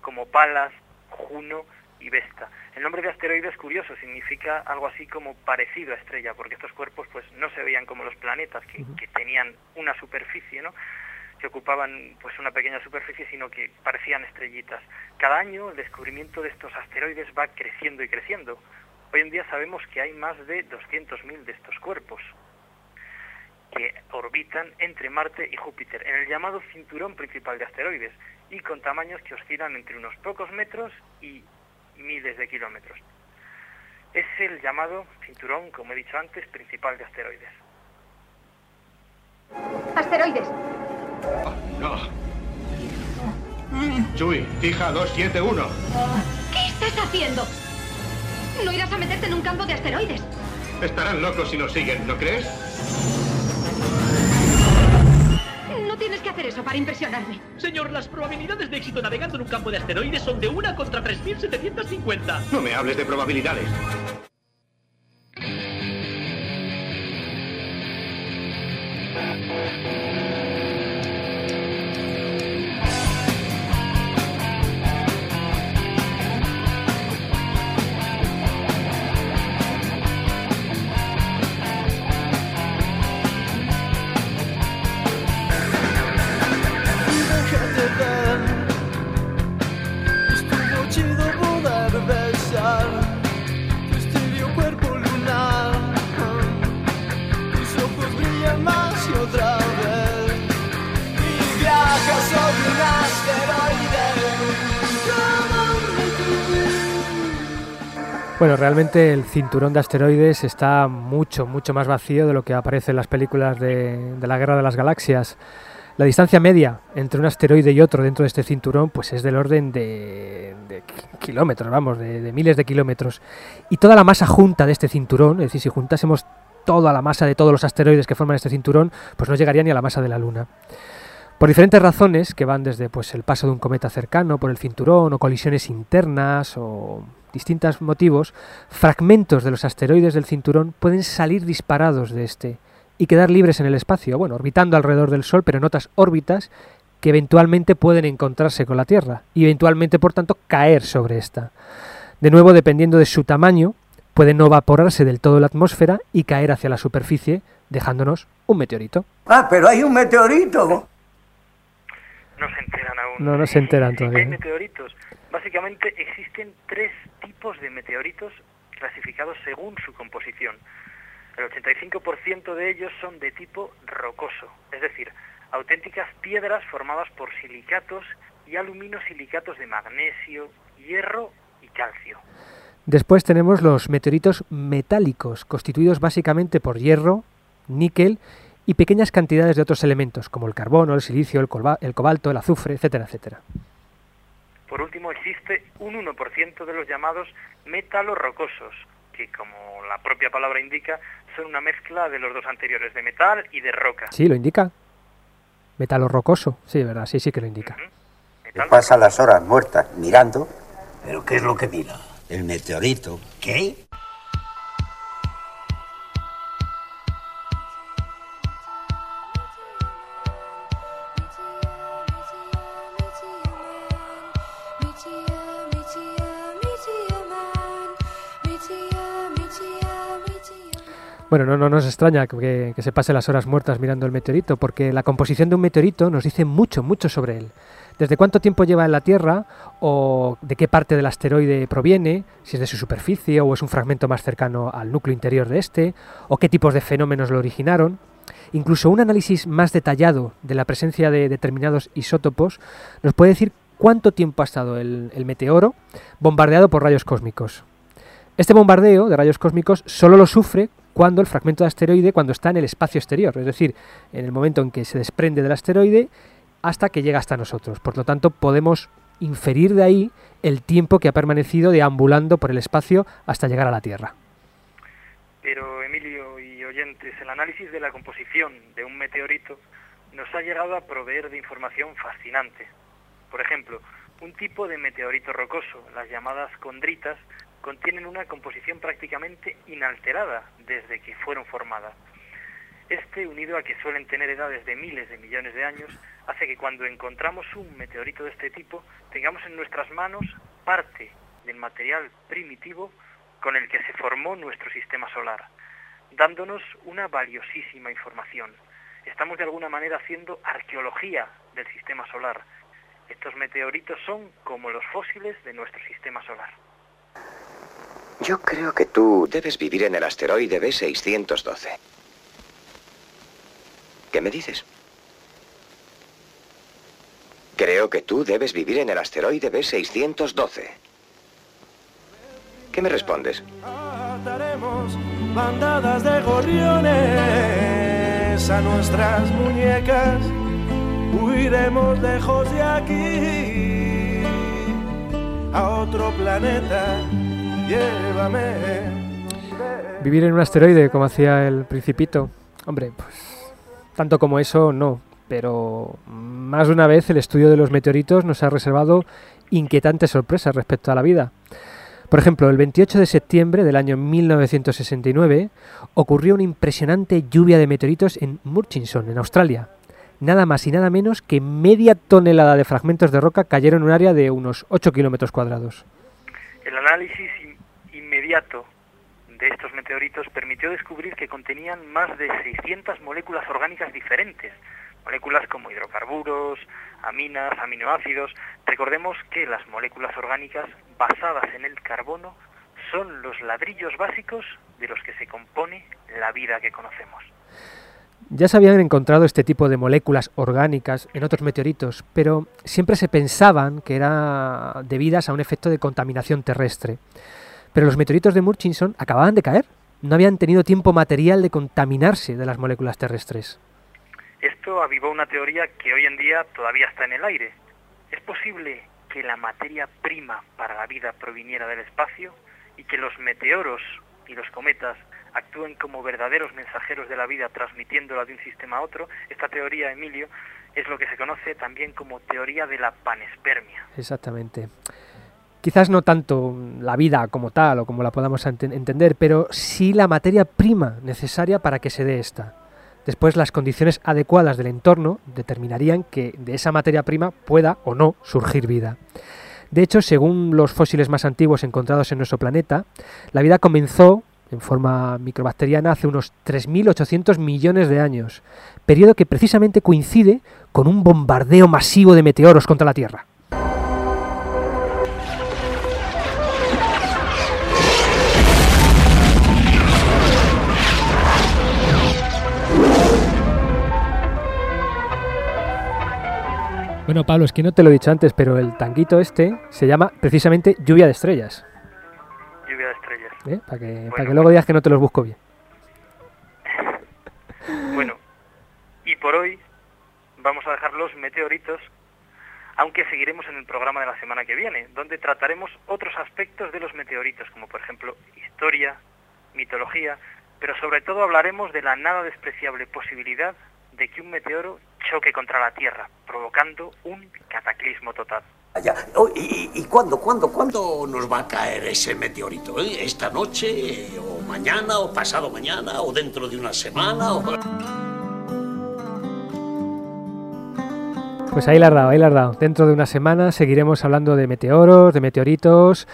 como Palas, Juno y Vesta. El nombre de asteroide es curioso, significa algo así como parecido a estrella, porque estos cuerpos pues no se veían como los planetas, que, que tenían una superficie, ¿no? que ocupaban pues una pequeña superficie, sino que parecían estrellitas. Cada año el descubrimiento de estos asteroides va creciendo y creciendo. Hoy en día sabemos que hay más de 200.000 de estos cuerpos que orbitan entre Marte y Júpiter, en el llamado cinturón principal de asteroides, y con tamaños que oscilan entre unos pocos metros y miles de kilómetros. Es el llamado cinturón, como he dicho antes, principal de asteroides. Asteroides. No. Chui, fija 271. ¿Qué estás haciendo? No irás a meterte en un campo de asteroides. Estarán locos si nos siguen, ¿no crees? Tienes que hacer eso para impresionarme. Señor, las probabilidades de éxito navegando en un campo de asteroides son de 1 contra 3750. No me hables de probabilidades. Bueno, realmente el cinturón de asteroides está mucho, mucho más vacío de lo que aparece en las películas de, de la Guerra de las Galaxias. La distancia media entre un asteroide y otro dentro de este cinturón pues es del orden de, de ki- kilómetros, vamos, de, de miles de kilómetros. Y toda la masa junta de este cinturón, es decir, si juntásemos toda la masa de todos los asteroides que forman este cinturón, pues no llegaría ni a la masa de la Luna. Por diferentes razones, que van desde pues, el paso de un cometa cercano por el cinturón, o colisiones internas, o distintos motivos, fragmentos de los asteroides del cinturón pueden salir disparados de este y quedar libres en el espacio, bueno, orbitando alrededor del Sol, pero en otras órbitas que eventualmente pueden encontrarse con la Tierra y eventualmente, por tanto, caer sobre esta. De nuevo, dependiendo de su tamaño, puede no evaporarse del todo la atmósfera y caer hacia la superficie, dejándonos un meteorito. Ah, pero hay un meteorito. No se enteran aún. No, no se enteran Hay todavía. ¿no? meteoritos. Básicamente existen tres tipos de meteoritos clasificados según su composición. El 85% de ellos son de tipo rocoso, es decir, auténticas piedras formadas por silicatos y aluminosilicatos de magnesio, hierro y calcio. Después tenemos los meteoritos metálicos, constituidos básicamente por hierro, níquel y pequeñas cantidades de otros elementos, como el carbono, el silicio, el, el cobalto, el azufre, etcétera, etcétera. Por último, existe un 1% de los llamados metalorrocosos, que como la propia palabra indica, son una mezcla de los dos anteriores, de metal y de roca. Sí, lo indica. Metalo rocoso, sí, verdad, sí, sí que lo indica. Que pasa las horas muertas mirando. ¿Pero qué es lo que mira? El meteorito. ¿Qué? Bueno, no, no nos extraña que, se pase las horas muertas mirando el meteorito, porque la composición de un meteorito nos dice mucho, mucho sobre él. Desde cuánto tiempo lleva en la Tierra, o de qué parte del asteroide proviene, si es de su superficie o es un fragmento más cercano al núcleo interior de este, o qué tipos de fenómenos lo originaron. Incluso un análisis más detallado de la presencia de determinados isótopos nos puede decir cuánto tiempo ha estado el meteoro bombardeado por rayos cósmicos. Este bombardeo de rayos cósmicos solo lo sufre cuando el fragmento de asteroide cuando está en el espacio exterior, es decir, en el momento en que se desprende del asteroide hasta que llega hasta nosotros. Por lo tanto, podemos inferir de ahí el tiempo que ha permanecido deambulando por el espacio hasta llegar a la Tierra. Pero, Emilio y oyentes, el análisis de la composición de un meteorito nos ha llegado a proveer de información fascinante. Por ejemplo, un tipo de meteorito rocoso, las llamadas condritas, contienen una composición prácticamente inalterada desde que fueron formadas. Este, unido a que suelen tener edades de miles de millones de años, hace que cuando encontramos un meteorito de este tipo tengamos en nuestras manos parte del material primitivo con el que se formó nuestro sistema solar, dándonos una valiosísima información. Estamos de alguna manera haciendo arqueología del sistema solar. Estos meteoritos son como los fósiles de nuestro sistema solar. Yo creo que tú debes vivir en el asteroide B612. ¿Qué me dices? Creo que tú debes vivir en el asteroide B612. ¿Qué me respondes? Ataremos bandadas de gorriones a nuestras muñecas. Huiremos lejos de aquí a otro planeta. Llévame. Vivir en un asteroide, como hacía el principito, hombre, pues tanto como eso, no. Pero más de una vez el estudio de los meteoritos nos ha reservado inquietantes sorpresas respecto a la vida. Por ejemplo, el 28 de septiembre del año 1969 ocurrió una impresionante lluvia de meteoritos en Murchison, en Australia. Nada más y nada menos que media tonelada de fragmentos de roca cayeron en un área de unos 8 kilómetros cuadrados. El análisis de estos meteoritos permitió descubrir que contenían más de 600 moléculas orgánicas diferentes, moléculas como hidrocarburos, aminas, aminoácidos. Recordemos que las moléculas orgánicas basadas en el carbono son los ladrillos básicos de los que se compone la vida que conocemos. Ya se habían encontrado este tipo de moléculas orgánicas en otros meteoritos, pero siempre se pensaban que eran debidas a un efecto de contaminación terrestre. Pero los meteoritos de Murchison acababan de caer, no habían tenido tiempo material de contaminarse de las moléculas terrestres. Esto avivó una teoría que hoy en día todavía está en el aire. ¿Es posible que la materia prima para la vida proviniera del espacio y que los meteoros y los cometas actúen como verdaderos mensajeros de la vida transmitiéndola de un sistema a otro? Esta teoría, Emilio, es lo que se conoce también como teoría de la panespermia. Exactamente. Quizás no tanto la vida como tal o como la podamos ente- entender, pero sí la materia prima necesaria para que se dé esta. Después las condiciones adecuadas del entorno determinarían que de esa materia prima pueda o no surgir vida. De hecho, según los fósiles más antiguos encontrados en nuestro planeta, la vida comenzó en forma microbacteriana hace unos 3.800 millones de años, periodo que precisamente coincide con un bombardeo masivo de meteoros contra la Tierra. Bueno, Pablo, es que no te lo he dicho antes, pero el tanguito este se llama precisamente lluvia de estrellas. Lluvia de estrellas. ¿eh? Para que, para que luego digas que no te los busco bien. <laughs> Bueno, y por hoy vamos a dejar los meteoritos, aunque seguiremos en el programa de la semana que viene, donde trataremos otros aspectos de los meteoritos, como por ejemplo historia, mitología, pero sobre todo hablaremos de la nada despreciable posibilidad de que un meteoro choque contra la Tierra, provocando un cataclismo total. Ya. Oh, ¿Y, y, y cuándo, cuándo, cuándo nos va a caer ese meteorito? eh? ¿Esta noche, o mañana, o pasado mañana, o dentro de una semana? O... Pues ahí la has dado, ahí la has dado. Dentro de una semana seguiremos hablando de meteoros, de meteoritos,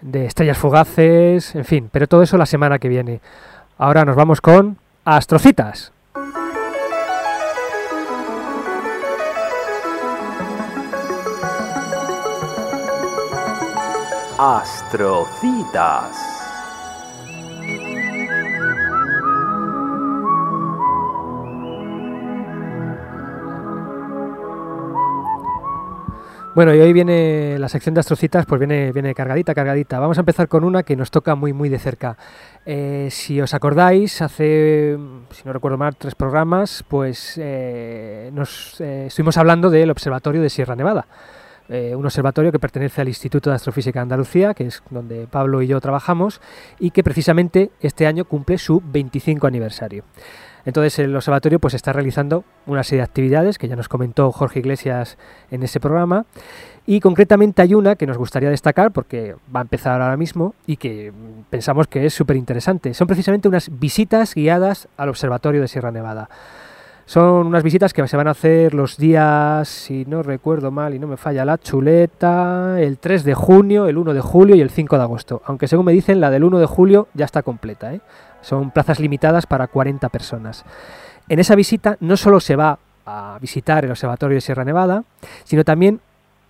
de estrellas fugaces, en fin, pero todo eso la semana que viene. Ahora nos vamos con Astrocitas. Astrocitas. Bueno, y hoy viene la sección de astrocitas, pues viene, viene cargadita, cargadita. Vamos a empezar con una que nos toca muy, muy de cerca. Eh, si os acordáis, hace, si no recuerdo mal, tres programas, pues eh, nos eh, estuvimos hablando del Observatorio de Sierra Nevada. Eh, un observatorio que pertenece al Instituto de Astrofísica de Andalucía, que es donde Pablo y yo trabajamos, y que precisamente este año cumple su 25 aniversario. Entonces el observatorio pues está realizando una serie de actividades que ya nos comentó Jorge Iglesias en ese programa y concretamente hay una que nos gustaría destacar porque va a empezar ahora mismo y que pensamos que es súper interesante. Son precisamente unas visitas guiadas al observatorio de Sierra Nevada. Son unas visitas que se van a hacer los días, si no recuerdo mal y no me falla la chuleta, el 3 de junio, el 1 de julio y el 5 de agosto. Aunque según me dicen, la del 1 de julio ya está completa. ¿eh? Son plazas limitadas para 40 personas. En esa visita no solo se va a visitar el Observatorio de Sierra Nevada, sino también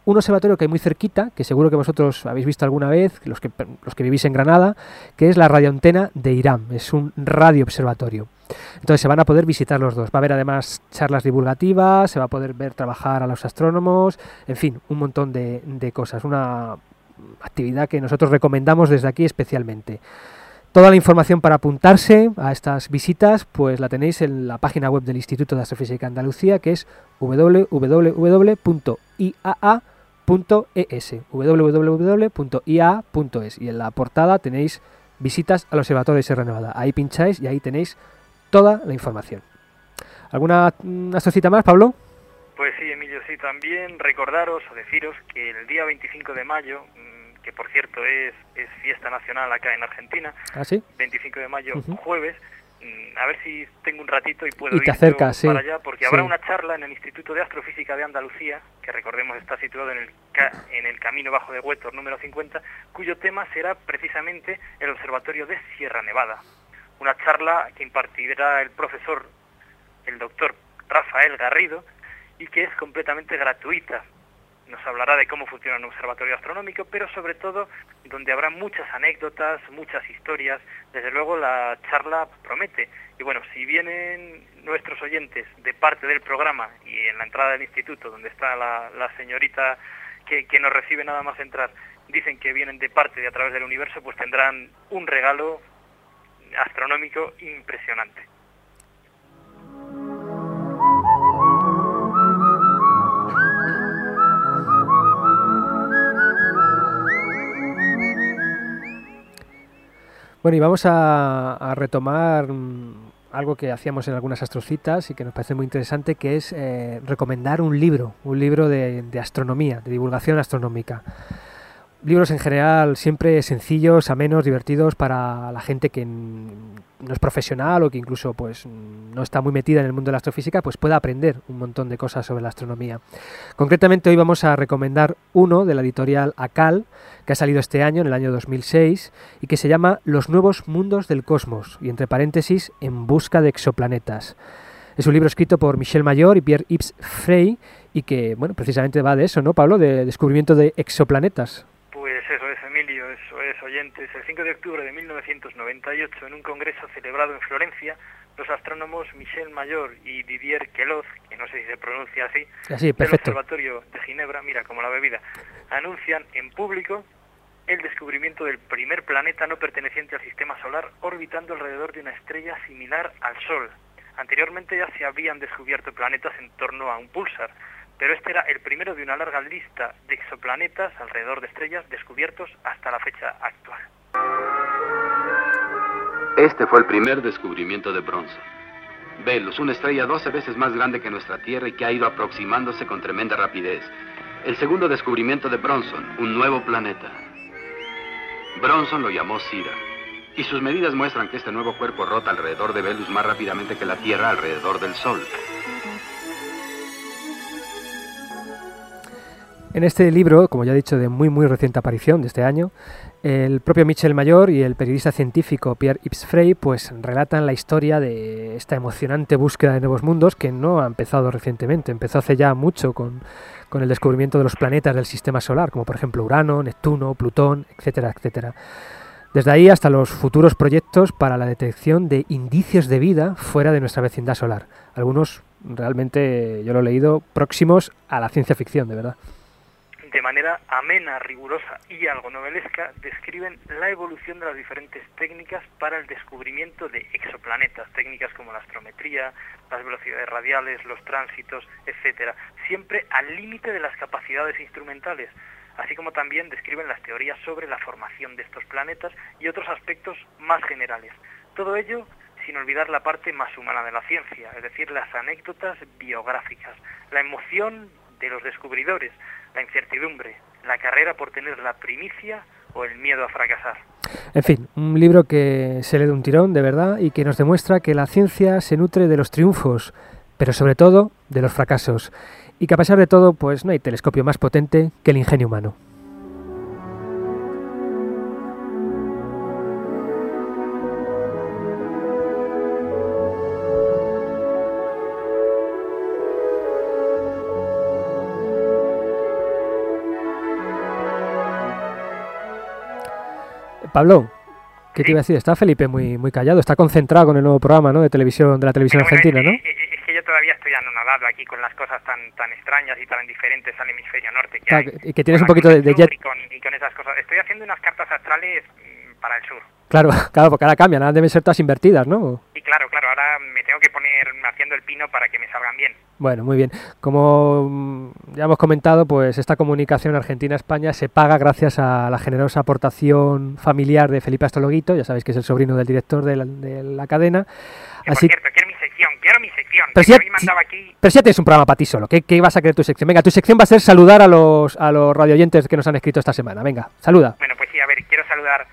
un observatorio que hay muy cerquita, que seguro que vosotros habéis visto alguna vez, los que, los que vivís en Granada, que es la radioantena de Irán. Es un radio observatorio. Entonces se van a poder visitar los dos. Va a haber además charlas divulgativas, se va a poder ver trabajar a los astrónomos, en fin, un montón de, cosas. Una actividad que nosotros recomendamos desde aquí especialmente. Toda la información para apuntarse a estas visitas pues la tenéis en la página web del Instituto de Astrofísica Andalucía que es www.iaa.es www.ia.es y en la portada tenéis visitas al Observatorio de Sierra Nevada. Ahí pincháis y ahí tenéis toda la información. ¿Alguna astrocita más, Pablo? Pues sí, Emilio, sí, también recordaros o deciros que el día 25 de mayo, mm, que por cierto es, es fiesta nacional acá en Argentina, ¿Ah, sí? 25 de mayo, jueves, mm, a ver si tengo un ratito y puedo Y te ir acercas, sí, para allá, porque habrá una charla en el Instituto de Astrofísica de Andalucía, que recordemos está situado en el, ca- en el Camino Bajo de Huétor número 50, cuyo tema será precisamente el Observatorio de Sierra Nevada. Una charla que impartirá el profesor, el doctor Rafael Garrido, y que es completamente gratuita. Nos hablará de cómo funciona un observatorio astronómico, pero sobre todo donde habrá muchas anécdotas, muchas historias. Desde luego la charla promete. Y bueno, si vienen nuestros oyentes de parte del programa y en la entrada del instituto, donde está la, la señorita que, que nos recibe nada más entrar, dicen que vienen de parte de a través del universo, pues tendrán un regalo astronómico impresionante. Bueno, y vamos a, retomar mm, algo que hacíamos en algunas astrocitas y que nos parece muy interesante, que es eh, recomendar un libro, un libro de astronomía, de divulgación astronómica. Libros en general siempre sencillos, amenos, divertidos para la gente que no es profesional o que incluso pues no está muy metida en el mundo de la astrofísica, pues pueda aprender un montón de cosas sobre la astronomía. Concretamente hoy vamos a recomendar uno de la editorial Acal, que ha salido este año, en el año 2006, y que se llama Los nuevos mundos del cosmos, y entre paréntesis, En busca de exoplanetas. Es un libro escrito por Michel Mayor y Pierre Yves Frey, y que, bueno, precisamente va de eso, ¿no, Pablo? De descubrimiento de exoplanetas. Pues eso es, Emilio, eso es, oyentes. El 5 de octubre de 1998, en un congreso celebrado en Florencia, los astrónomos Michel Mayor y Didier Queloz, que no sé si se pronuncia así, Así, del perfecto. Observatorio de Ginebra, mira, como la bebida, anuncian en público el descubrimiento del primer planeta no perteneciente al sistema solar orbitando alrededor de una estrella similar al Sol. Anteriormente ya se habían descubierto planetas en torno a un púlsar, pero este era el primero de una larga lista de exoplanetas alrededor de estrellas descubiertos hasta la fecha actual. Este fue el primer descubrimiento de Bronson. Venus, una estrella 12 veces más grande que nuestra Tierra y que ha ido aproximándose con tremenda rapidez. El segundo descubrimiento de Bronson, un nuevo planeta. Bronson lo llamó Sira. Y sus medidas muestran que este nuevo cuerpo rota alrededor de Venus más rápidamente que la Tierra alrededor del Sol. En este libro, como ya he dicho, de muy muy reciente aparición de este año, el propio Michel Mayor y el periodista científico Pierre Yves Frey pues relatan la historia de esta emocionante búsqueda de nuevos mundos que no ha empezado recientemente, empezó hace ya mucho con, con el descubrimiento de los planetas del sistema solar, como por ejemplo Urano, Neptuno, Plutón, etcétera, etcétera. Desde ahí hasta los futuros proyectos para la detección de indicios de vida fuera de nuestra vecindad solar. Algunos realmente, yo lo he leído, próximos a la ciencia ficción, de verdad. De manera amena, rigurosa y algo novelesca, describen la evolución de las diferentes técnicas para el descubrimiento de exoplanetas, técnicas como la astrometría, las velocidades radiales, los tránsitos, etcétera, siempre al límite de las capacidades instrumentales, así como también describen las teorías sobre la formación de estos planetas y otros aspectos más generales. Todo ello sin olvidar la parte más humana de la ciencia, es decir, las anécdotas biográficas, la emoción de los descubridores, la incertidumbre, la carrera por tener la primicia o el miedo a fracasar. En fin, un libro que se lee de un tirón, de verdad, y que nos demuestra que la ciencia se nutre de los triunfos, pero sobre todo de los fracasos, y que a pesar de todo, pues no hay telescopio más potente que el ingenio humano. Pablo, ¿qué te iba a decir? Está Felipe muy, muy callado, está concentrado con el nuevo programa ¿no? de televisión de la televisión argentina, ¿no? Es que yo todavía estoy anonadado aquí con las cosas tan tan extrañas y tan diferentes al hemisferio norte que hay. y que tienes un poquito de, de jet. Y con, y con esas cosas. Estoy haciendo unas cartas astrales mm, para el sur. Claro, <laughs> claro, porque ahora cambian, ahora deben ser todas invertidas, ¿no? Y claro, claro, ahora me tengo que poner haciendo el pino para que me salgan bien. Bueno, muy bien. Como mm, ya hemos comentado, pues esta comunicación Argentina-España se paga gracias a la generosa aportación familiar de Felipe Astologuito, ya sabéis que es el sobrino del director de la, de la cadena. Así, Cierto, quiero mi sección, quiero mi sección. Pero que si ya- aquí. pero si ya tienes un programa para ti solo, ¿qué, qué vas a querer tu sección? Venga, tu sección va a ser saludar a los, a los radioyentes que nos han escrito esta semana. Venga, saluda. Bueno, pues sí, a ver, quiero saludar,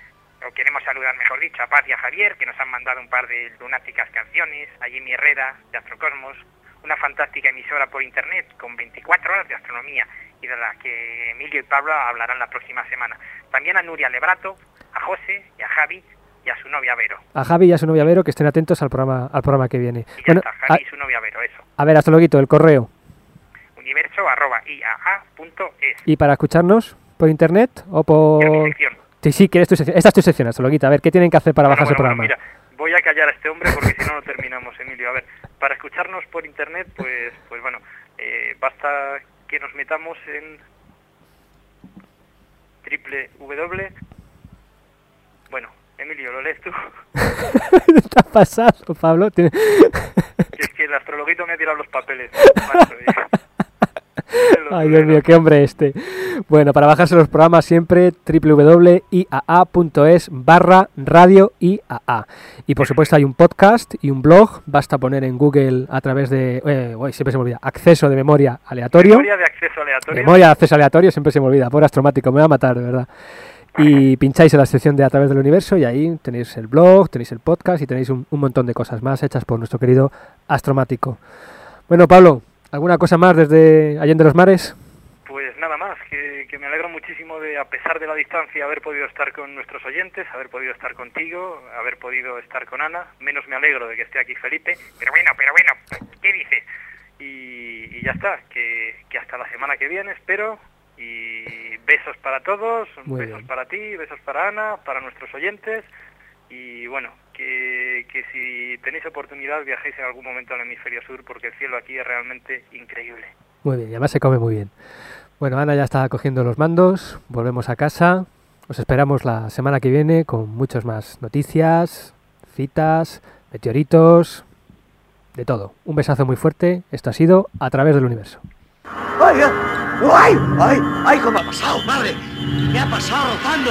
queremos saludar, mejor dicho, a Paz y a Javier, que nos han mandado un par de lunáticas canciones, a Jimmy Herrera, de Astrocosmos, una fantástica emisora por internet con 24 horas de astronomía y de la que Emilio y Pablo hablarán la próxima semana. También a Nuria Lebrato, a José y a Javi y a su novia Vero. A Javi y a su novia Vero, que estén atentos al programa, al programa que viene. Y ya Bueno, está, a, Javi y su novia Vero, eso. a ver, Astologuito, el correo. Universo arroba iaa.es. ¿Y para escucharnos por internet o por...? Sí, sí, quieres tu sección. Esta es tu sección, Astologuita. A ver, ¿qué tienen que hacer para Bueno, bajarse bueno, bueno, programa? mira, voy a callar a este hombre porque si no, no terminamos, Emilio. A ver, para escucharnos por internet, pues, pues bueno, eh, basta que nos metamos en triple W. Bueno, Emilio, ¿lo lees tú? <laughs> ¿Qué ha pasado, Pablo? Es que el astrologuito me ha tirado los papeles. <laughs> macho, y- Ay, Dios mío, qué hombre este. Bueno, para bajarse los programas siempre www.iaa.es barra radio IAA. Y por supuesto hay un podcast y un blog, basta poner en Google a través de, eh, uy, siempre se me olvida, acceso de memoria aleatorio. Memoria de acceso aleatorio. Memoria de acceso aleatorio, siempre se me olvida, por astromático, me va a matar, de verdad. Y <laughs> pincháis en la sección de A través del universo y ahí tenéis el blog, tenéis el podcast y tenéis un, un montón de cosas más hechas por nuestro querido astromático. Bueno, Pablo, ¿alguna cosa más desde Allende los Mares? Pues nada más, que, que me alegro muchísimo de, a pesar de la distancia, haber podido estar con nuestros oyentes, haber podido estar contigo, haber podido estar con Ana. Menos me alegro de que esté aquí Felipe. Pero bueno, pero bueno, ¿qué dices? Y, y ya está, que, que hasta la semana que viene, espero. Y besos para todos, Muy besos bien. para ti, besos para Ana, para nuestros oyentes. Y bueno, que, que si tenéis oportunidad viajéis en algún momento al hemisferio sur, porque el cielo aquí es realmente increíble. Muy bien, y además se come muy bien. Bueno, Ana ya está cogiendo los mandos, volvemos a casa. Os esperamos la semana que viene con muchas más noticias, citas, meteoritos, de todo. Un besazo muy fuerte. Esto ha sido A través del universo. ¡Ay, ay! ¡Ay! ¡Ay! ¡Ay! ¿Cómo ha pasado, madre? ¿Qué ha pasado rozando?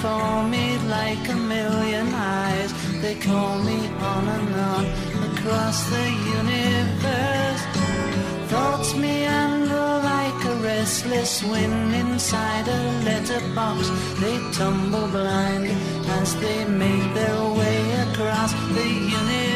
Before me like a million eyes. They call me on and on across the universe. Thoughts meander like a restless wind inside a letterbox. They tumble blind as they make their way across the universe.